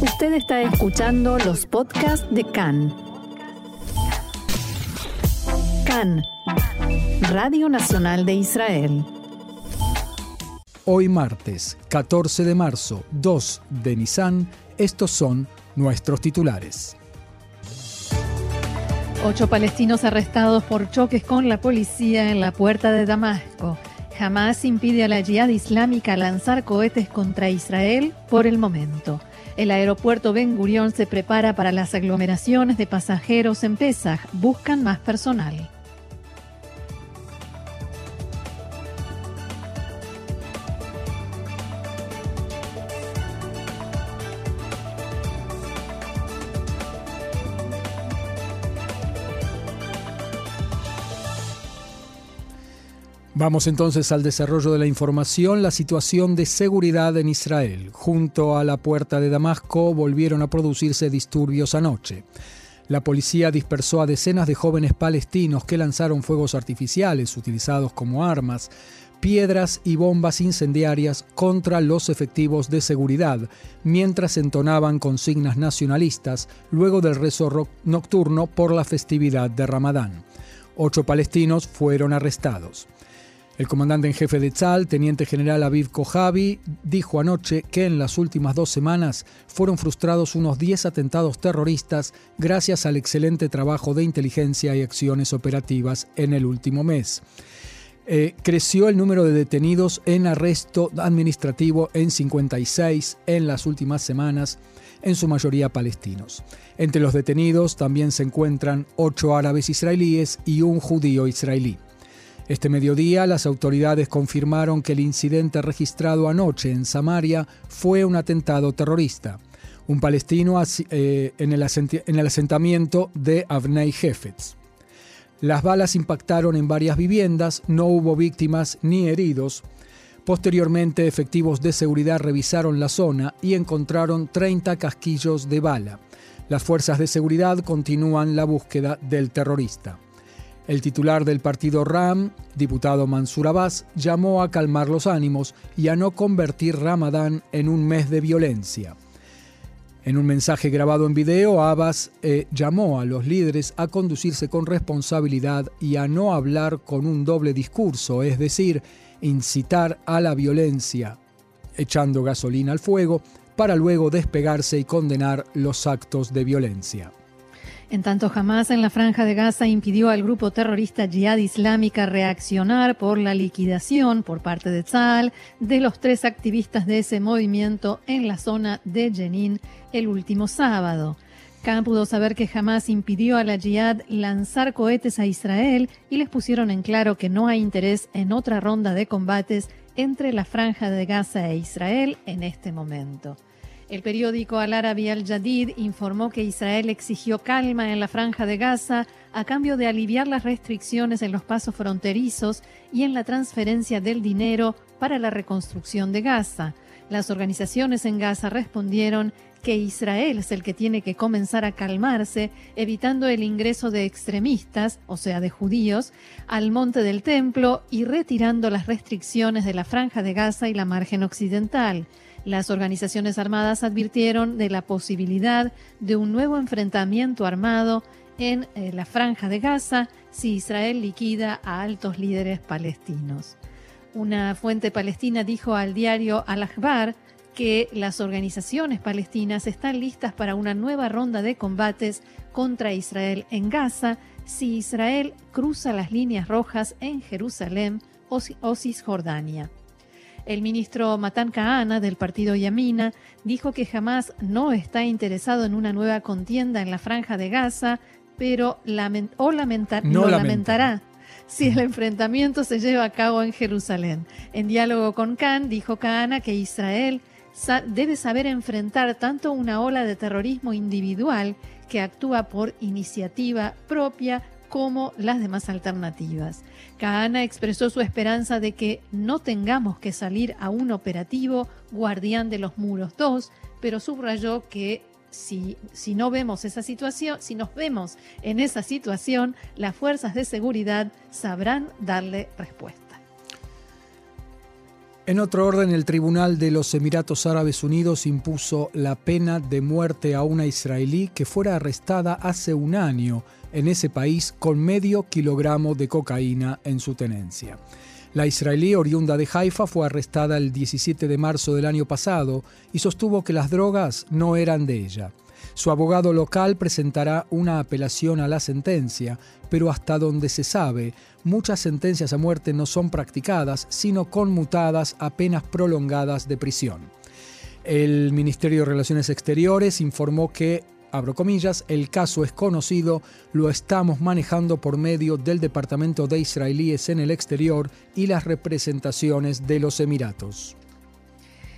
Usted está escuchando los podcasts de CAN. CAN, Radio Nacional de Israel. Hoy martes, 14 de marzo, 2 de Nisan, estos son nuestros titulares. Ocho palestinos arrestados por choques con la policía en la puerta de Damasco. Jamás impide a la Jihad Islámica lanzar cohetes contra Israel por el momento. El aeropuerto Ben Gurión se prepara para las aglomeraciones de pasajeros en Pesach. Buscan más personal. Vamos entonces al desarrollo de la información. La situación de seguridad en Israel. Junto a la puerta de Damasco volvieron a producirse disturbios anoche. La policía dispersó a decenas de jóvenes palestinos que lanzaron fuegos artificiales utilizados como armas, piedras y bombas incendiarias contra los efectivos de seguridad, mientras entonaban consignas nacionalistas luego del rezo nocturno por la festividad de Ramadán. Ocho palestinos fueron arrestados. El comandante en jefe de Tzal, teniente general Aviv Kojavi, dijo anoche que en las últimas dos semanas fueron frustrados unos 10 atentados terroristas gracias al excelente trabajo de inteligencia y acciones operativas en el último mes. Eh, creció el número de detenidos en arresto administrativo en 56 en las últimas semanas, en su mayoría palestinos. Entre los detenidos también se encuentran ocho árabes israelíes y un judío israelí. Este mediodía las autoridades confirmaron que el incidente registrado anoche en Samaria fue un atentado terrorista. Un palestino eh, en, el asentamiento de Avnei Hefetz. Las balas impactaron en varias viviendas, no hubo víctimas ni heridos. Posteriormente, efectivos de seguridad revisaron la zona y encontraron 30 casquillos de bala. Las fuerzas de seguridad continúan la búsqueda del terrorista. El titular del partido RAM, diputado Mansur Abbas, llamó a calmar los ánimos y a no convertir Ramadán en un mes de violencia. En un mensaje grabado en video, Abbas eh, llamó a los líderes a conducirse con responsabilidad y a no hablar con un doble discurso, es decir, incitar a la violencia, echando gasolina al fuego, para luego despegarse y condenar los actos de violencia. En tanto, jamás en la franja de Gaza impidió al grupo terrorista Jihad Islámica reaccionar por la liquidación por parte de Tzal de los tres activistas de ese movimiento en la zona de Jenin el último sábado. Khan pudo saber que jamás impidió a la Jihad lanzar cohetes a Israel y les pusieron en claro que no hay interés en otra ronda de combates entre la franja de Gaza e Israel en este momento. El periódico Al Arabi Al Jadid informó que Israel exigió calma en la franja de Gaza a cambio de aliviar las restricciones en los pasos fronterizos y en la transferencia del dinero para la reconstrucción de Gaza. Las organizaciones en Gaza respondieron que Israel es el que tiene que comenzar a calmarse, evitando el ingreso de extremistas, o sea, de judíos, al monte del templo y retirando las restricciones de la franja de Gaza y la margen occidental. Las organizaciones armadas advirtieron de la posibilidad de un nuevo enfrentamiento armado en eh, la franja de Gaza si Israel liquida a altos líderes palestinos. Una fuente palestina dijo al diario Al-Akhbar que las organizaciones palestinas están listas para una nueva ronda de combates contra Israel en Gaza si Israel cruza las líneas rojas en Jerusalén o Cisjordania. El ministro Matan Kahana del partido Yamina dijo que jamás no está interesado en una nueva contienda en la franja de Gaza, pero o lo lamentará si el enfrentamiento se lleva a cabo en Jerusalén. En diálogo con Khan, dijo Kahana que Israel debe saber enfrentar tanto una ola de terrorismo individual que actúa por iniciativa propia como las demás alternativas. Kahana expresó su esperanza de que no tengamos que salir a un operativo Guardián de los Muros 2, pero subrayó que si, si, no vemos esa situación, si nos vemos en esa situación, las fuerzas de seguridad sabrán darle respuesta. En otro orden, el Tribunal de los Emiratos Árabes Unidos impuso la pena de muerte a una israelí que fuera arrestada hace un año en ese país con medio kilogramo de cocaína en su tenencia. La israelí oriunda de Haifa fue arrestada el 17 de marzo del año pasado y sostuvo que las drogas no eran de ella. Su abogado local presentará una apelación a la sentencia, pero hasta donde se sabe, muchas sentencias a muerte no son practicadas, sino conmutadas a penas prolongadas de prisión. El Ministerio de Relaciones Exteriores informó que, abro comillas, el caso es conocido, lo estamos manejando por medio del Departamento de Israelíes en el exterior y las representaciones de los Emiratos.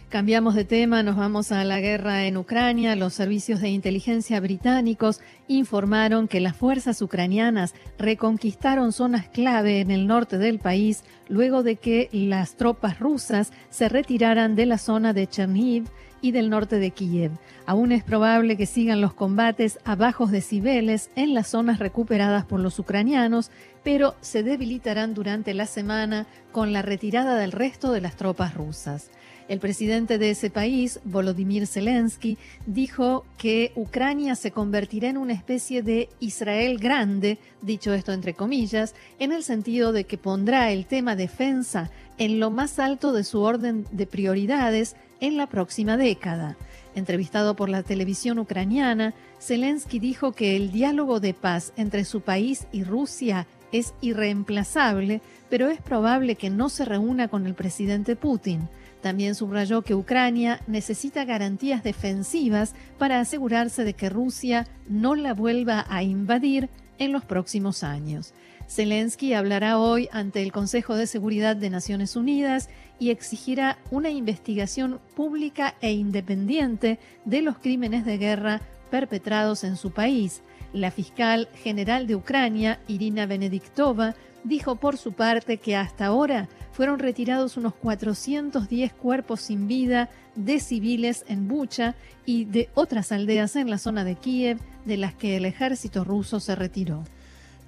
Cambiamos de tema, nos vamos a la guerra en Ucrania. Los servicios de inteligencia británicos informaron que las fuerzas ucranianas reconquistaron zonas clave en el norte del país luego de que las tropas rusas se retiraran de la zona de Cherniv y del norte de Kiev. Aún es probable que sigan los combates a bajos decibeles en las zonas recuperadas por los ucranianos, pero se debilitarán durante la semana con la retirada del resto de las tropas rusas. El presidente de ese país, Volodymyr Zelensky, dijo que Ucrania se convertirá en una especie de Israel grande, dicho esto entre comillas, en el sentido de que pondrá el tema defensa en lo más alto de su orden de prioridades en la próxima década. Entrevistado por la televisión ucraniana, Zelensky dijo que el diálogo de paz entre su país y Rusia es irreemplazable, pero es probable que no se reúna con el presidente Putin. También subrayó que Ucrania necesita garantías defensivas para asegurarse de que Rusia no la vuelva a invadir en los próximos años. Zelensky hablará hoy ante el Consejo de Seguridad de Naciones Unidas y exigirá una investigación pública e independiente de los crímenes de guerra perpetrados en su país. La fiscal general de Ucrania, Irina Benediktova, dijo por su parte que hasta ahora fueron retirados unos 410 cuerpos sin vida de civiles en Bucha y de otras aldeas en la zona de Kiev de las que el ejército ruso se retiró.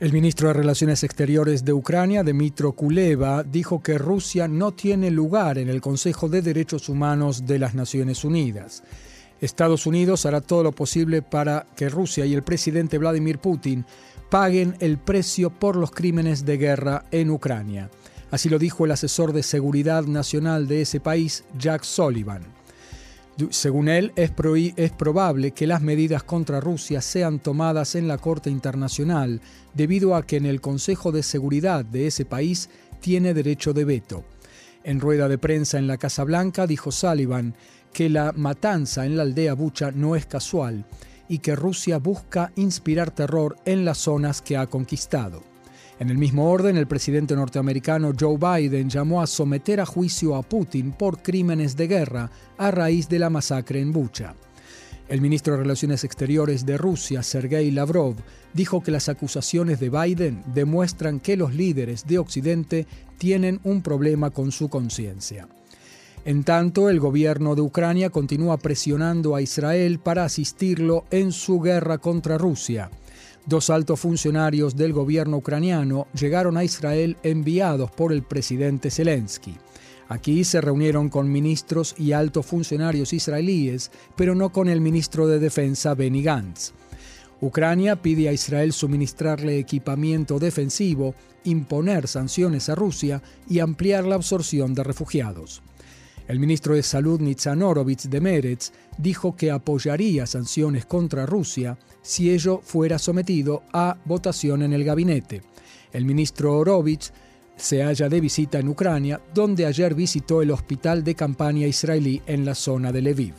El ministro de Relaciones Exteriores de Ucrania, Dmitro Kuleva, dijo que Rusia no tiene lugar en el Consejo de Derechos Humanos de las Naciones Unidas. Estados Unidos hará todo lo posible para que Rusia y el presidente Vladimir Putin paguen el precio por los crímenes de guerra en Ucrania. Así lo dijo el asesor de seguridad nacional de ese país, Jack Sullivan. Según él, es, probable que las medidas contra Rusia sean tomadas en la Corte Internacional debido a que en el Consejo de Seguridad de ese país tiene derecho de veto. En rueda de prensa en la Casa Blanca dijo Sullivan que la matanza en la aldea Bucha no es casual y que Rusia busca inspirar terror en las zonas que ha conquistado. En el mismo orden, el presidente norteamericano Joe Biden llamó a someter a juicio a Putin por crímenes de guerra a raíz de la masacre en Bucha. El ministro de Relaciones Exteriores de Rusia, Sergei Lavrov, dijo que las acusaciones de Biden demuestran que los líderes de Occidente tienen un problema con su conciencia. En tanto, el gobierno de Ucrania continúa presionando a Israel para asistirlo en su guerra contra Rusia. Dos altos funcionarios del gobierno ucraniano llegaron a Israel enviados por el presidente Zelensky. Aquí se reunieron con ministros y altos funcionarios israelíes, pero no con el ministro de Defensa Benny Gantz. Ucrania pide a Israel suministrarle equipamiento defensivo, imponer sanciones a Rusia y ampliar la absorción de refugiados. El ministro de Salud Nitzan Orovitz de Meretz dijo que apoyaría sanciones contra Rusia si ello fuera sometido a votación en el gabinete. El ministro Orovitz se halla de visita en Ucrania, donde ayer visitó el hospital de campaña israelí en la zona de Lviv.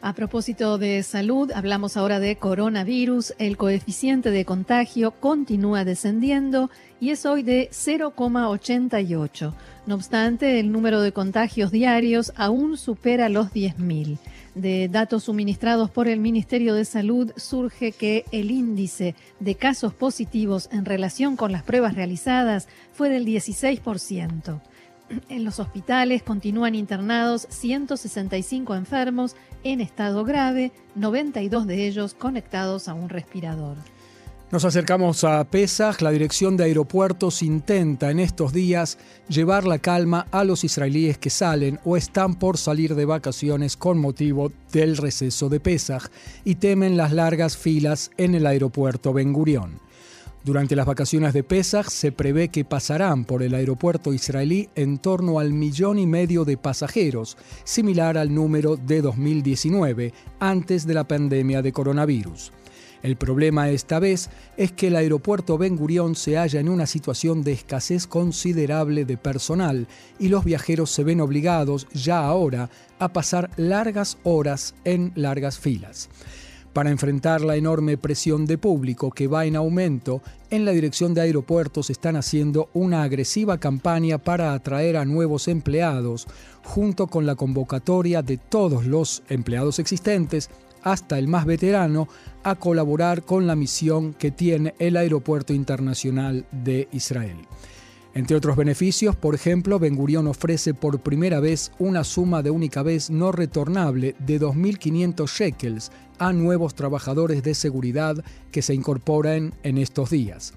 A propósito de salud, hablamos ahora de coronavirus. El coeficiente de contagio continúa descendiendo y es hoy de 0,88. No obstante, el número de contagios diarios aún supera los 10.000. De datos suministrados por el Ministerio de Salud surge que el índice de casos positivos en relación con las pruebas realizadas fue del 16%. En los hospitales continúan internados 165 enfermos en estado grave, 92 de ellos conectados a un respirador. Nos acercamos a Pesach. La dirección de aeropuertos intenta en estos días llevar la calma a los israelíes que salen o están por salir de vacaciones con motivo del receso de Pesach y temen las largas filas en el aeropuerto Ben Gurión. Durante las vacaciones de Pesach se prevé que pasarán por el aeropuerto israelí en torno al millón y medio de pasajeros, similar al número de 2019, antes de la pandemia de coronavirus. El problema esta vez es que el aeropuerto Ben Gurión se halla en una situación de escasez considerable de personal y los viajeros se ven obligados ya ahora a pasar largas horas en largas filas. Para enfrentar la enorme presión de público que va en aumento, en la dirección de aeropuertos están haciendo una agresiva campaña para atraer a nuevos empleados, junto con la convocatoria de todos los empleados existentes hasta el más veterano, a colaborar con la misión que tiene el Aeropuerto Internacional de Israel. Entre otros beneficios, por ejemplo, Ben Gurion ofrece por primera vez una suma de única vez no retornable de 2.500 shekels a nuevos trabajadores de seguridad que se incorporan en estos días.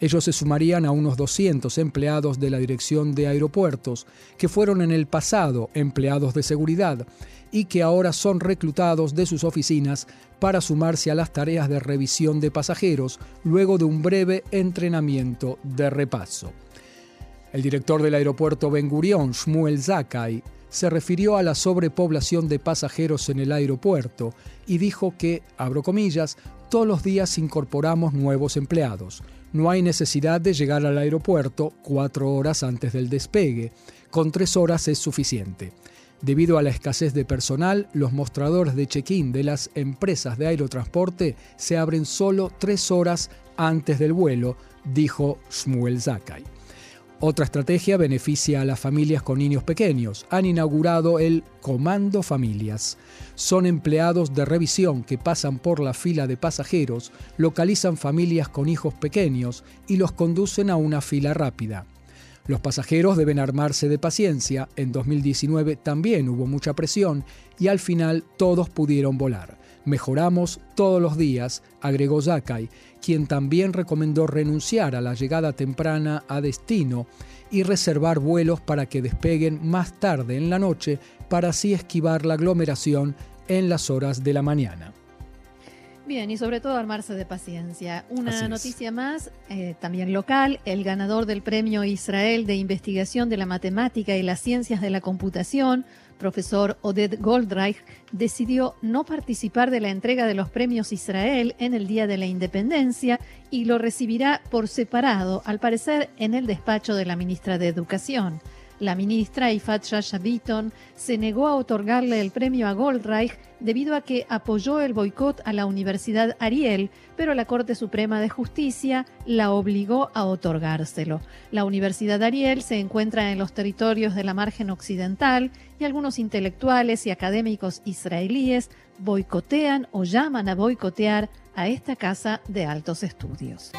Ellos se sumarían a unos 200 empleados de la Dirección de Aeropuertos, que fueron en el pasado empleados de seguridad y que ahora son reclutados de sus oficinas para sumarse a las tareas de revisión de pasajeros luego de un breve entrenamiento de repaso. El director del aeropuerto Ben Gurion, Shmuel Zakai, se refirió a la sobrepoblación de pasajeros en el aeropuerto y dijo que, abro comillas, todos los días incorporamos nuevos empleados. No hay necesidad de llegar al aeropuerto cuatro horas antes del despegue. Con tres horas es suficiente. Debido a la escasez de personal, los mostradores de check-in de las empresas de aerotransporte se abren solo tres horas antes del vuelo, dijo Shmuel Zakai. Otra estrategia beneficia a las familias con niños pequeños. Han inaugurado el Comando Familias. Son empleados de revisión que pasan por la fila de pasajeros, localizan familias con hijos pequeños y los conducen a una fila rápida. Los pasajeros deben armarse de paciencia. En 2019 también hubo mucha presión y al final todos pudieron volar. Mejoramos todos los días, agregó Zakai, quien también recomendó renunciar a la llegada temprana a destino y reservar vuelos para que despeguen más tarde en la noche para así esquivar la aglomeración en las horas de la mañana. Bien, y sobre todo armarse de paciencia. Una noticia más, eh, también local, el ganador del Premio Israel de Investigación de la Matemática y las Ciencias de la Computación, profesor Oded Goldreich, decidió no participar de la entrega de los premios Israel en el Día de la Independencia y lo recibirá por separado, al parecer en el despacho de la ministra de Educación. La ministra Ifat Shasha se negó a otorgarle el premio a Goldreich debido a que apoyó el boicot a la Universidad Ariel, pero la Corte Suprema de Justicia la obligó a otorgárselo. La Universidad Ariel se encuentra en los territorios de la margen occidental y algunos intelectuales y académicos israelíes boicotean o llaman a boicotear a esta casa de altos estudios.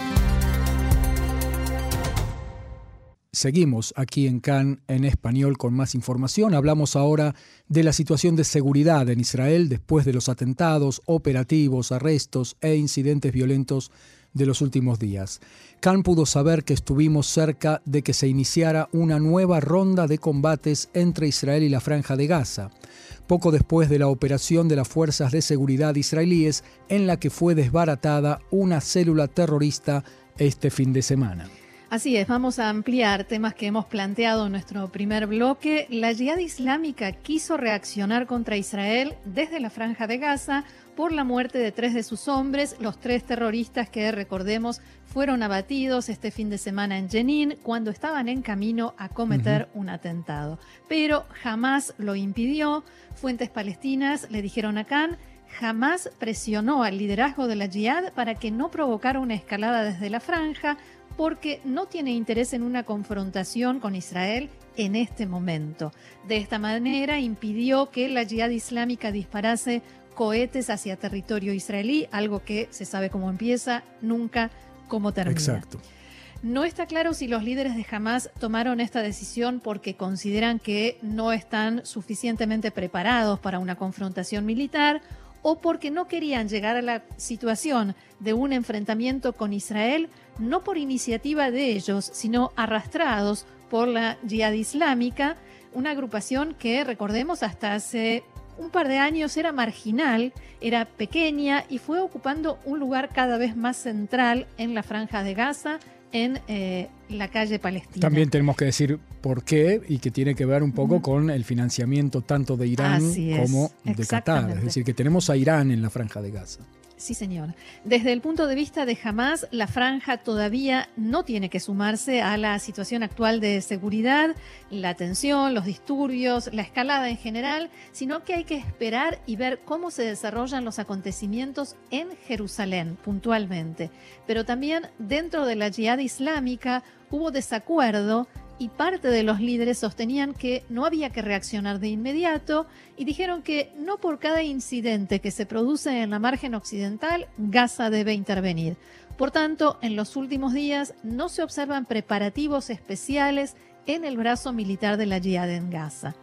Seguimos aquí en Cannes en español con más información. Hablamos ahora de la situación de seguridad en Israel después de los atentados, operativos, arrestos e incidentes violentos de los últimos días. Cannes pudo saber que estuvimos cerca de que se iniciara una nueva ronda de combates entre Israel y la Franja de Gaza, poco después de la operación de las fuerzas de seguridad israelíes en la que fue desbaratada una célula terrorista este fin de semana. Así es, vamos a ampliar temas que hemos planteado en nuestro primer bloque. La Yihad Islámica quiso reaccionar contra Israel desde la Franja de Gaza por la muerte de tres de sus hombres, los tres terroristas que, recordemos, fueron abatidos este fin de semana en Jenin cuando estaban en camino a cometer un atentado. Pero jamás lo impidió. Fuentes palestinas le dijeron a Khan jamás presionó al liderazgo de la Yihad para que no provocara una escalada desde la franja, porque no tiene interés en una confrontación con Israel en este momento. De esta manera impidió que la yihad islámica disparase cohetes hacia territorio israelí, algo que se sabe cómo empieza, nunca cómo termina. Exacto. No está claro si los líderes de Hamas tomaron esta decisión porque consideran que no están suficientemente preparados para una confrontación militar o porque no querían llegar a la situación de un enfrentamiento con Israel, no por iniciativa de ellos, sino arrastrados por la Jihad Islámica, una agrupación que, recordemos, hasta hace un par de años era marginal, era pequeña y fue ocupando un lugar cada vez más central en la franja de Gaza, en eh, la calle Palestina. También tenemos que decir por qué y que tiene que ver un poco con el financiamiento tanto de Irán como de Qatar. Es decir, que tenemos a Irán en la franja de Gaza. Sí, señor. Desde el punto de vista de Hamas, la franja todavía no tiene que sumarse a la situación actual de seguridad, la tensión, los disturbios, la escalada en general, sino que hay que esperar y ver cómo se desarrollan los acontecimientos en Jerusalén puntualmente. Pero también dentro de la yihad islámica hubo desacuerdo y parte de los líderes sostenían que no había que reaccionar de inmediato y dijeron que no por cada incidente que se produce en la margen occidental, Gaza debe intervenir. Por tanto, en los últimos días no se observan preparativos especiales en el brazo militar de la Jihad en Gaza.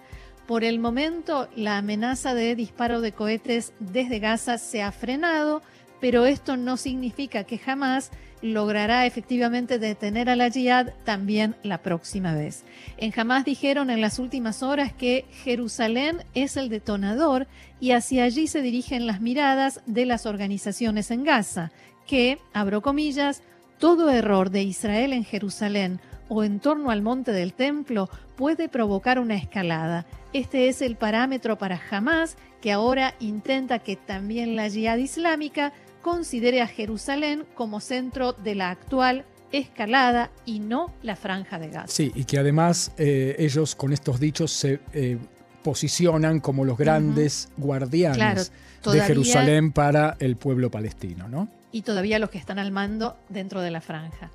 Por el momento, la amenaza de disparo de cohetes desde Gaza se ha frenado, pero esto no significa que jamás logrará efectivamente detener a la Jihad también la próxima vez. En Hamas dijeron en las últimas horas que Jerusalén es el detonador y hacia allí se dirigen las miradas de las organizaciones en Gaza, que, abro comillas, todo error de Israel en Jerusalén o en torno al monte del templo puede provocar una escalada. Este es el parámetro para Hamas, que ahora intenta que también la yihad islámica considere a Jerusalén como centro de la actual escalada y no la franja de Gaza. Sí, y que además eh, ellos con estos dichos se eh, posicionan como los grandes guardianes de Jerusalén para el pueblo palestino, ¿no? Y todavía los que están al mando dentro de la franja.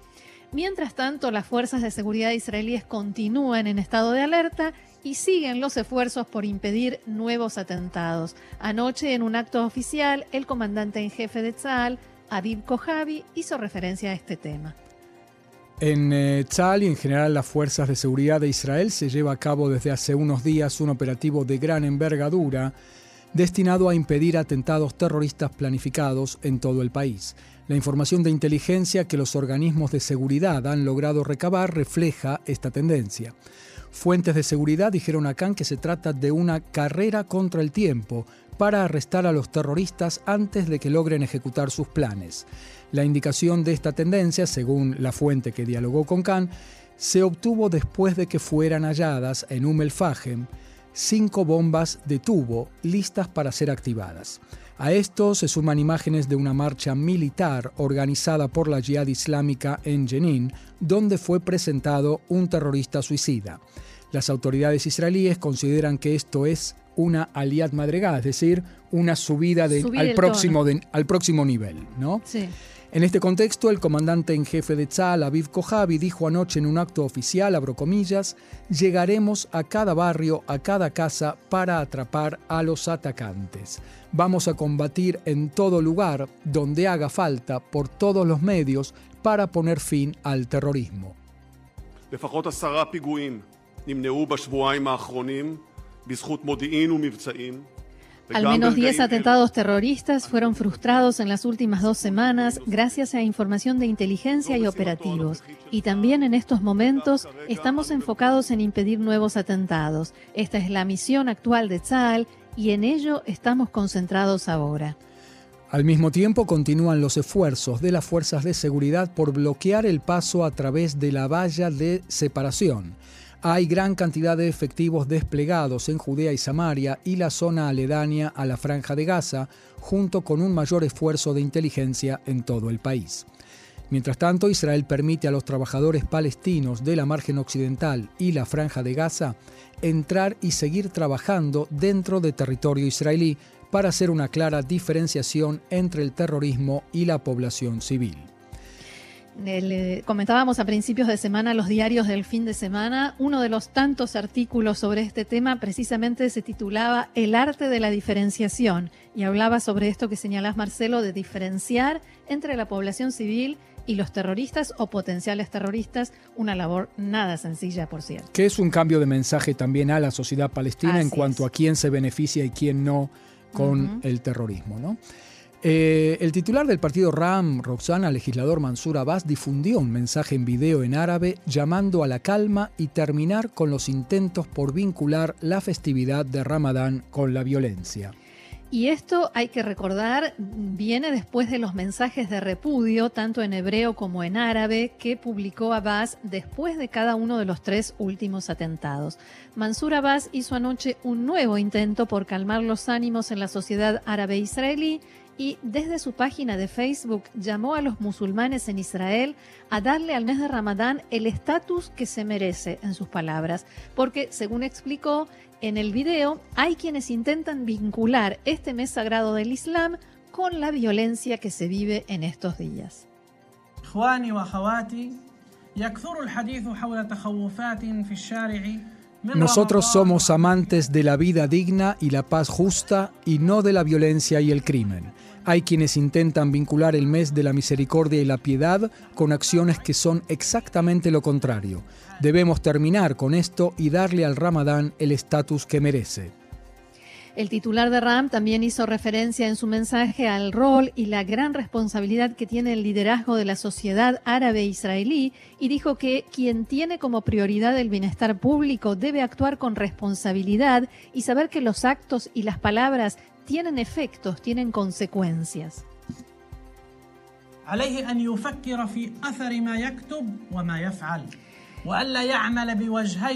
Mientras tanto, las fuerzas de seguridad israelíes continúan en estado de alerta y siguen los esfuerzos por impedir nuevos atentados. Anoche, en un acto oficial, el comandante en jefe de Tzal, Aviv Kojavi, hizo referencia a este tema. En eh, Tzal y en general las fuerzas de seguridad de Israel se lleva a cabo desde hace unos días un operativo de gran envergadura destinado a impedir atentados terroristas planificados en todo el país. La información de inteligencia que los organismos de seguridad han logrado recabar refleja esta tendencia. Fuentes de seguridad dijeron a Khan que se trata de una carrera contra el tiempo para arrestar a los terroristas antes de que logren ejecutar sus planes. La indicación de esta tendencia, según la fuente que dialogó con Khan, se obtuvo después de que fueran halladas en Umm cinco bombas de tubo listas para ser activadas. A esto se suman imágenes de una marcha militar organizada por la Jihad Islámica en Jenin, donde fue presentado un terrorista suicida. Las autoridades israelíes consideran que esto es una aliad madregada, es decir, una subida al, próximo al próximo nivel, ¿no? Sí. En este contexto, el comandante en jefe de Tzal, Aviv Kojavi, dijo anoche en un acto oficial, abro comillas, llegaremos a cada barrio, a cada casa para atrapar a los atacantes. Vamos a combatir en todo lugar, donde haga falta, por todos los medios, para poner fin al terrorismo. Al menos 10 atentados terroristas fueron frustrados en las últimas dos semanas gracias a información de inteligencia y operativos. Y también en estos momentos estamos enfocados en impedir nuevos atentados. Esta es la misión actual de Tzal y en ello estamos concentrados ahora. Al mismo tiempo continúan los esfuerzos de las fuerzas de seguridad por bloquear el paso a través de la valla de separación. Hay gran cantidad de efectivos desplegados en Judea y Samaria y la zona aledaña a la franja de Gaza, junto con un mayor esfuerzo de inteligencia en todo el país. Mientras tanto, Israel permite a los trabajadores palestinos de la margen occidental y la franja de Gaza entrar y seguir trabajando dentro de territorio israelí para hacer una clara diferenciación entre el terrorismo y la población civil. Le comentábamos a principios de semana los diarios del fin de semana. Uno de los tantos artículos sobre este tema precisamente se titulaba El arte de la diferenciación y hablaba sobre esto que señalás, Marcelo, de diferenciar entre la población civil y los terroristas o potenciales terroristas, una labor nada sencilla, por cierto. Que es un cambio de mensaje también a la sociedad palestina en cuanto a quién se beneficia y quién no con el terrorismo. ¿no? Eh, el titular del partido RAM, Roxana, legislador Mansur Abbas, difundió un mensaje en video en árabe llamando a la calma y terminar con los intentos por vincular la festividad de Ramadán con la violencia. Y esto hay que recordar, viene después de los mensajes de repudio, tanto en hebreo como en árabe, que publicó Abbas después de cada uno de los tres últimos atentados. Mansur Abbas hizo anoche un nuevo intento por calmar los ánimos en la sociedad árabe-israelí y desde su página de Facebook llamó a los musulmanes en Israel a darle al mes de Ramadán el estatus que se merece, en sus palabras, porque, según explicó en el video, hay quienes intentan vincular este mes sagrado del Islam con la violencia que se vive en estos días. Nosotros somos amantes de la vida digna y la paz justa y no de la violencia y el crimen. Hay quienes intentan vincular el mes de la misericordia y la piedad con acciones que son exactamente lo contrario. Debemos terminar con esto y darle al Ramadán el estatus que merece. El titular de RAM también hizo referencia en su mensaje al rol y la gran responsabilidad que tiene el liderazgo de la sociedad árabe israelí y dijo que quien tiene como prioridad el bienestar público debe actuar con responsabilidad y saber que los actos y las palabras tienen efectos, tienen consecuencias.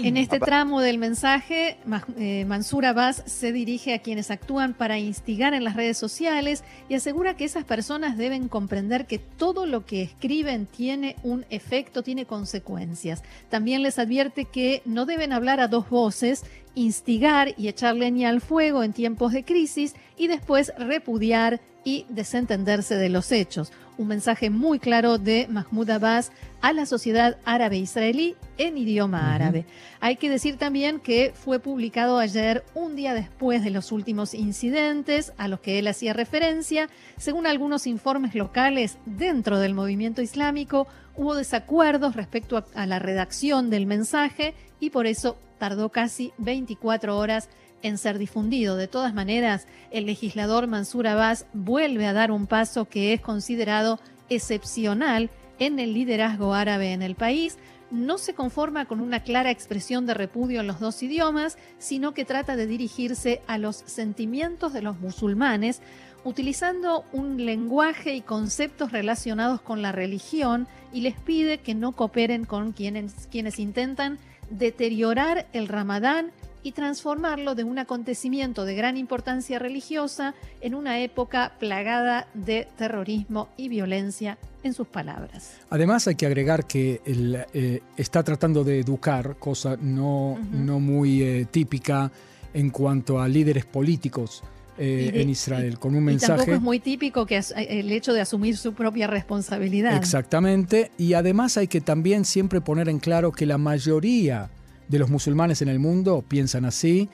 En este tramo del mensaje, eh, Mansur Abbas se dirige a quienes actúan para instigar en las redes sociales y asegura que esas personas deben comprender que todo lo que escriben tiene un efecto, tiene consecuencias. También les advierte que no deben hablar a dos voces, instigar y echar leña al fuego en tiempos de crisis y después repudiar y desentenderse de los hechos un mensaje muy claro de Mahmoud Abbas a la sociedad árabe israelí en idioma árabe. Hay que decir también que fue publicado ayer, un día después de los últimos incidentes a los que él hacía referencia. Según algunos informes locales dentro del movimiento islámico, hubo desacuerdos respecto a, la redacción del mensaje y por eso tardó casi 24 horas en ser difundido. De todas maneras, el legislador Mansur Abbas vuelve a dar un paso que es considerado excepcional en el liderazgo árabe en el país. No se conforma con una clara expresión de repudio en los dos idiomas, sino que trata de dirigirse a los sentimientos de los musulmanes, utilizando un lenguaje y conceptos relacionados con la religión y les pide que no cooperen con quienes, quienes intentan deteriorar el ramadán y transformarlo de un acontecimiento de gran importancia religiosa en una época plagada de terrorismo y violencia, en sus palabras. Además hay que agregar que él, eh, está tratando de educar, cosa no, no muy eh, típica en cuanto a líderes políticos. Eh, en Israel, con un mensaje. Y tampoco es muy típico que el hecho de asumir su propia responsabilidad. Exactamente, y además hay que también siempre poner en claro que la mayoría de los musulmanes en el mundo piensan así.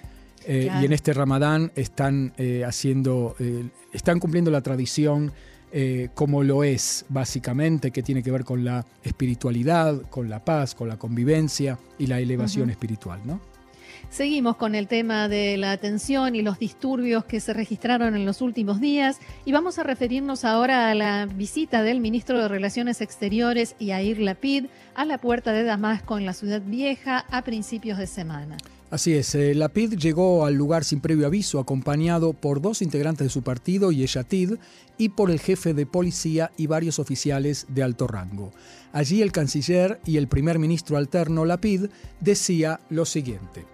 Eh, y en este Ramadán están eh, haciendo, eh, están cumpliendo la tradición como lo es, básicamente, que tiene que ver con la espiritualidad, con la paz, con la convivencia y la elevación espiritual, ¿no? Seguimos con el tema de la atención y los disturbios que se registraron en los últimos días y vamos a referirnos ahora a la visita del ministro de Relaciones Exteriores Yair Lapid a la puerta de Damasco en la ciudad vieja a principios de semana. Así es, eh, Lapid llegó al lugar sin previo aviso acompañado por dos integrantes de su partido, Yeshatid, y por el jefe de policía y varios oficiales de alto rango. Allí el canciller y el primer ministro alterno Lapid decía lo siguiente.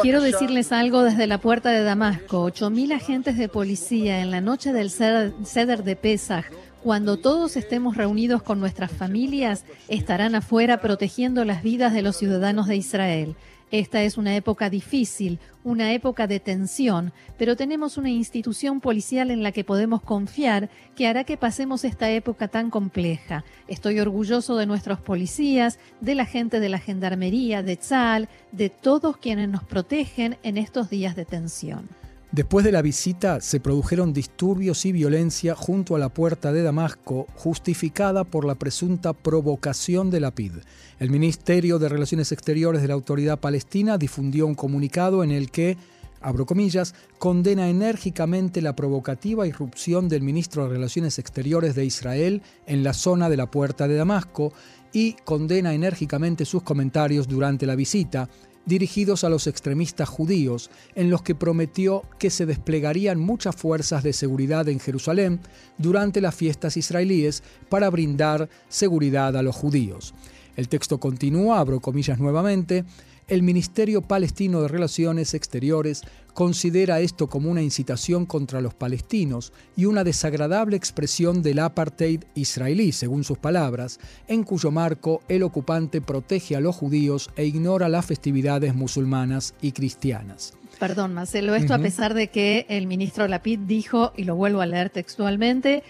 Quiero decirles algo desde la puerta de Damasco. 8.000 agentes de policía en la noche del ceder de Pesach cuando todos estemos reunidos con nuestras familias, estarán afuera protegiendo las vidas de los ciudadanos de Israel. Esta es una época difícil, una época de tensión, pero tenemos una institución policial en la que podemos confiar que hará que pasemos esta época tan compleja. Estoy orgulloso de nuestros policías, de la gente de la Gendarmería, de Tzal, de todos quienes nos protegen en estos días de tensión. Después de la visita se produjeron disturbios y violencia junto a la puerta de Damasco, justificada por la presunta provocación de la PID. El Ministerio de Relaciones Exteriores de la Autoridad Palestina difundió un comunicado en el que, abro comillas, condena enérgicamente la provocativa irrupción del ministro de Relaciones Exteriores de Israel en la zona de la puerta de Damasco y condena enérgicamente sus comentarios durante la visita, dirigidos a los extremistas judíos, en los que prometió que se desplegarían muchas fuerzas de seguridad en Jerusalén durante las fiestas israelíes para brindar seguridad a los judíos. El texto continúa, abro comillas nuevamente, el Ministerio Palestino de Relaciones Exteriores considera esto como una incitación contra los palestinos y una desagradable expresión del apartheid israelí, según sus palabras, en cuyo marco el ocupante protege a los judíos e ignora las festividades musulmanas y cristianas. Perdón, Marcelo, esto a pesar de que el ministro Lapid dijo, y lo vuelvo a leer textualmente,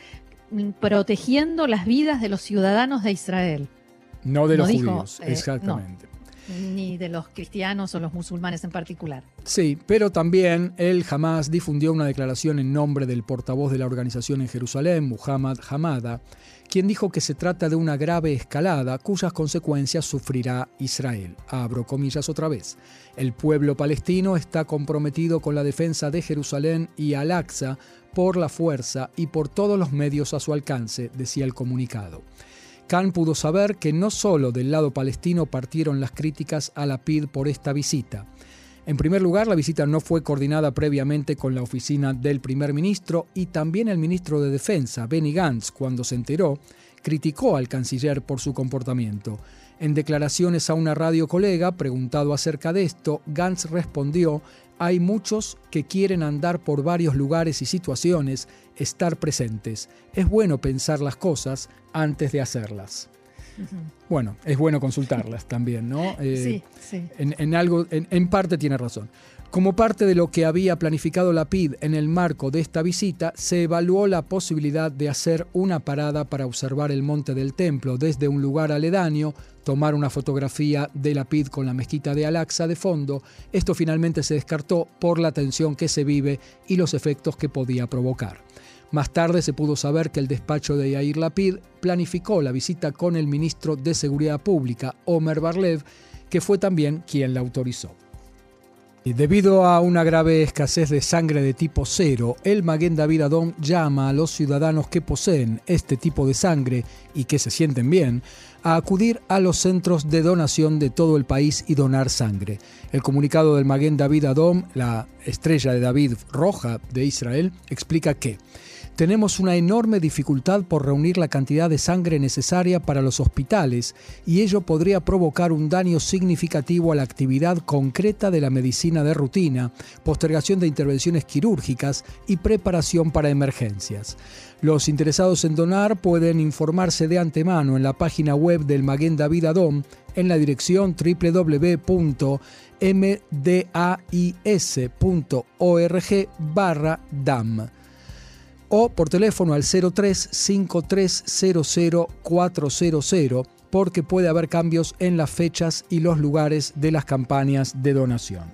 protegiendo las vidas de los ciudadanos de Israel. No de los judíos, eh, exactamente ni de los cristianos o los musulmanes en particular. Sí, pero también él jamás difundió una declaración en nombre del portavoz de la organización en Jerusalén, Muhammad Hamada, quien dijo que se trata de una grave escalada cuyas consecuencias sufrirá Israel. Abro comillas otra vez. El pueblo palestino está comprometido con la defensa de Jerusalén y Al-Aqsa por la fuerza y por todos los medios a su alcance, decía el comunicado. Khan pudo saber que no solo del lado palestino partieron las críticas a la PID por esta visita. En primer lugar, la visita no fue coordinada previamente con la oficina del primer ministro y también el ministro de Defensa, Benny Gantz, cuando se enteró, criticó al canciller por su comportamiento. En declaraciones a una radio colega, preguntado acerca de esto, Gantz respondió hay muchos que quieren andar por varios lugares y situaciones, estar presentes. Es bueno pensar las cosas antes de hacerlas. Bueno, es bueno consultarlas también, ¿no? sí, sí. En, algo, en, parte tiene razón. Como parte de lo que había planificado la PID en el marco de esta visita, se evaluó la posibilidad de hacer una parada para observar el monte del templo desde un lugar aledaño, tomar una fotografía de la PID con la mezquita de Al-Aqsa de fondo. Esto finalmente se descartó por la tensión que se vive y los efectos que podía provocar. Más tarde se pudo saber que el despacho de Yair Lapid planificó la visita con el ministro de Seguridad Pública, Omer Barlev, que fue también quien la autorizó. Debido a una grave escasez de sangre de tipo cero, el Maguen David Adom llama a los ciudadanos que poseen este tipo de sangre y que se sienten bien a acudir a los centros de donación de todo el país y donar sangre. El comunicado del Maguen David Adom, la estrella de David roja de Israel, explica que tenemos una enorme dificultad por reunir la cantidad de sangre necesaria para los hospitales y ello podría provocar un daño significativo a la actividad concreta de la medicina de rutina, postergación de intervenciones quirúrgicas y preparación para emergencias. Los interesados en donar pueden informarse de antemano en la página web del Maguen David Adom en la dirección www.mdais.org barra DAM o por teléfono al 035300 porque puede haber cambios en las fechas y los lugares de las campañas de donación.